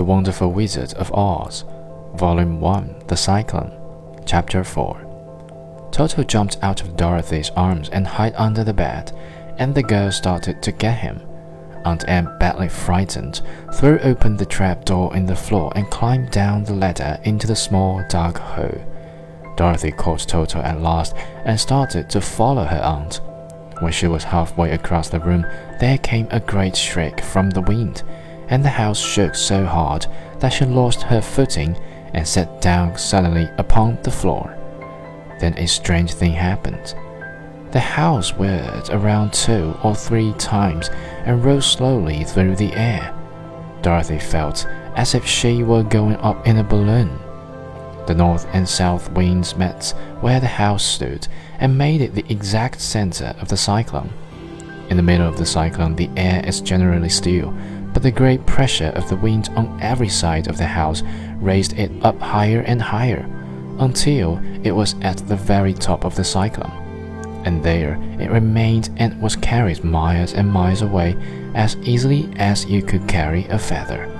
The Wonderful Wizard of Oz, Volume 1 The Cyclone, Chapter 4. Toto jumped out of Dorothy's arms and hid under the bed, and the girl started to get him. Aunt Em, badly frightened, threw open the trap door in the floor and climbed down the ladder into the small dark hole. Dorothy caught Toto at last and started to follow her aunt. When she was halfway across the room, there came a great shriek from the wind, and the house shook so hard that she lost her footing and sat down suddenly upon the floor. Then a strange thing happened. The house whirled around two or three times and rose slowly through the air. Dorothy felt as if she were going up in a balloon. The north and south winds met where the house stood and made it the exact center of the cyclone. In the middle of the cyclone, the air is generally still, but the great pressure of the wind on every side of the house raised it up higher and higher until it was at the very top of the cyclone. And there it remained and was carried miles and miles away as easily as you could carry a feather.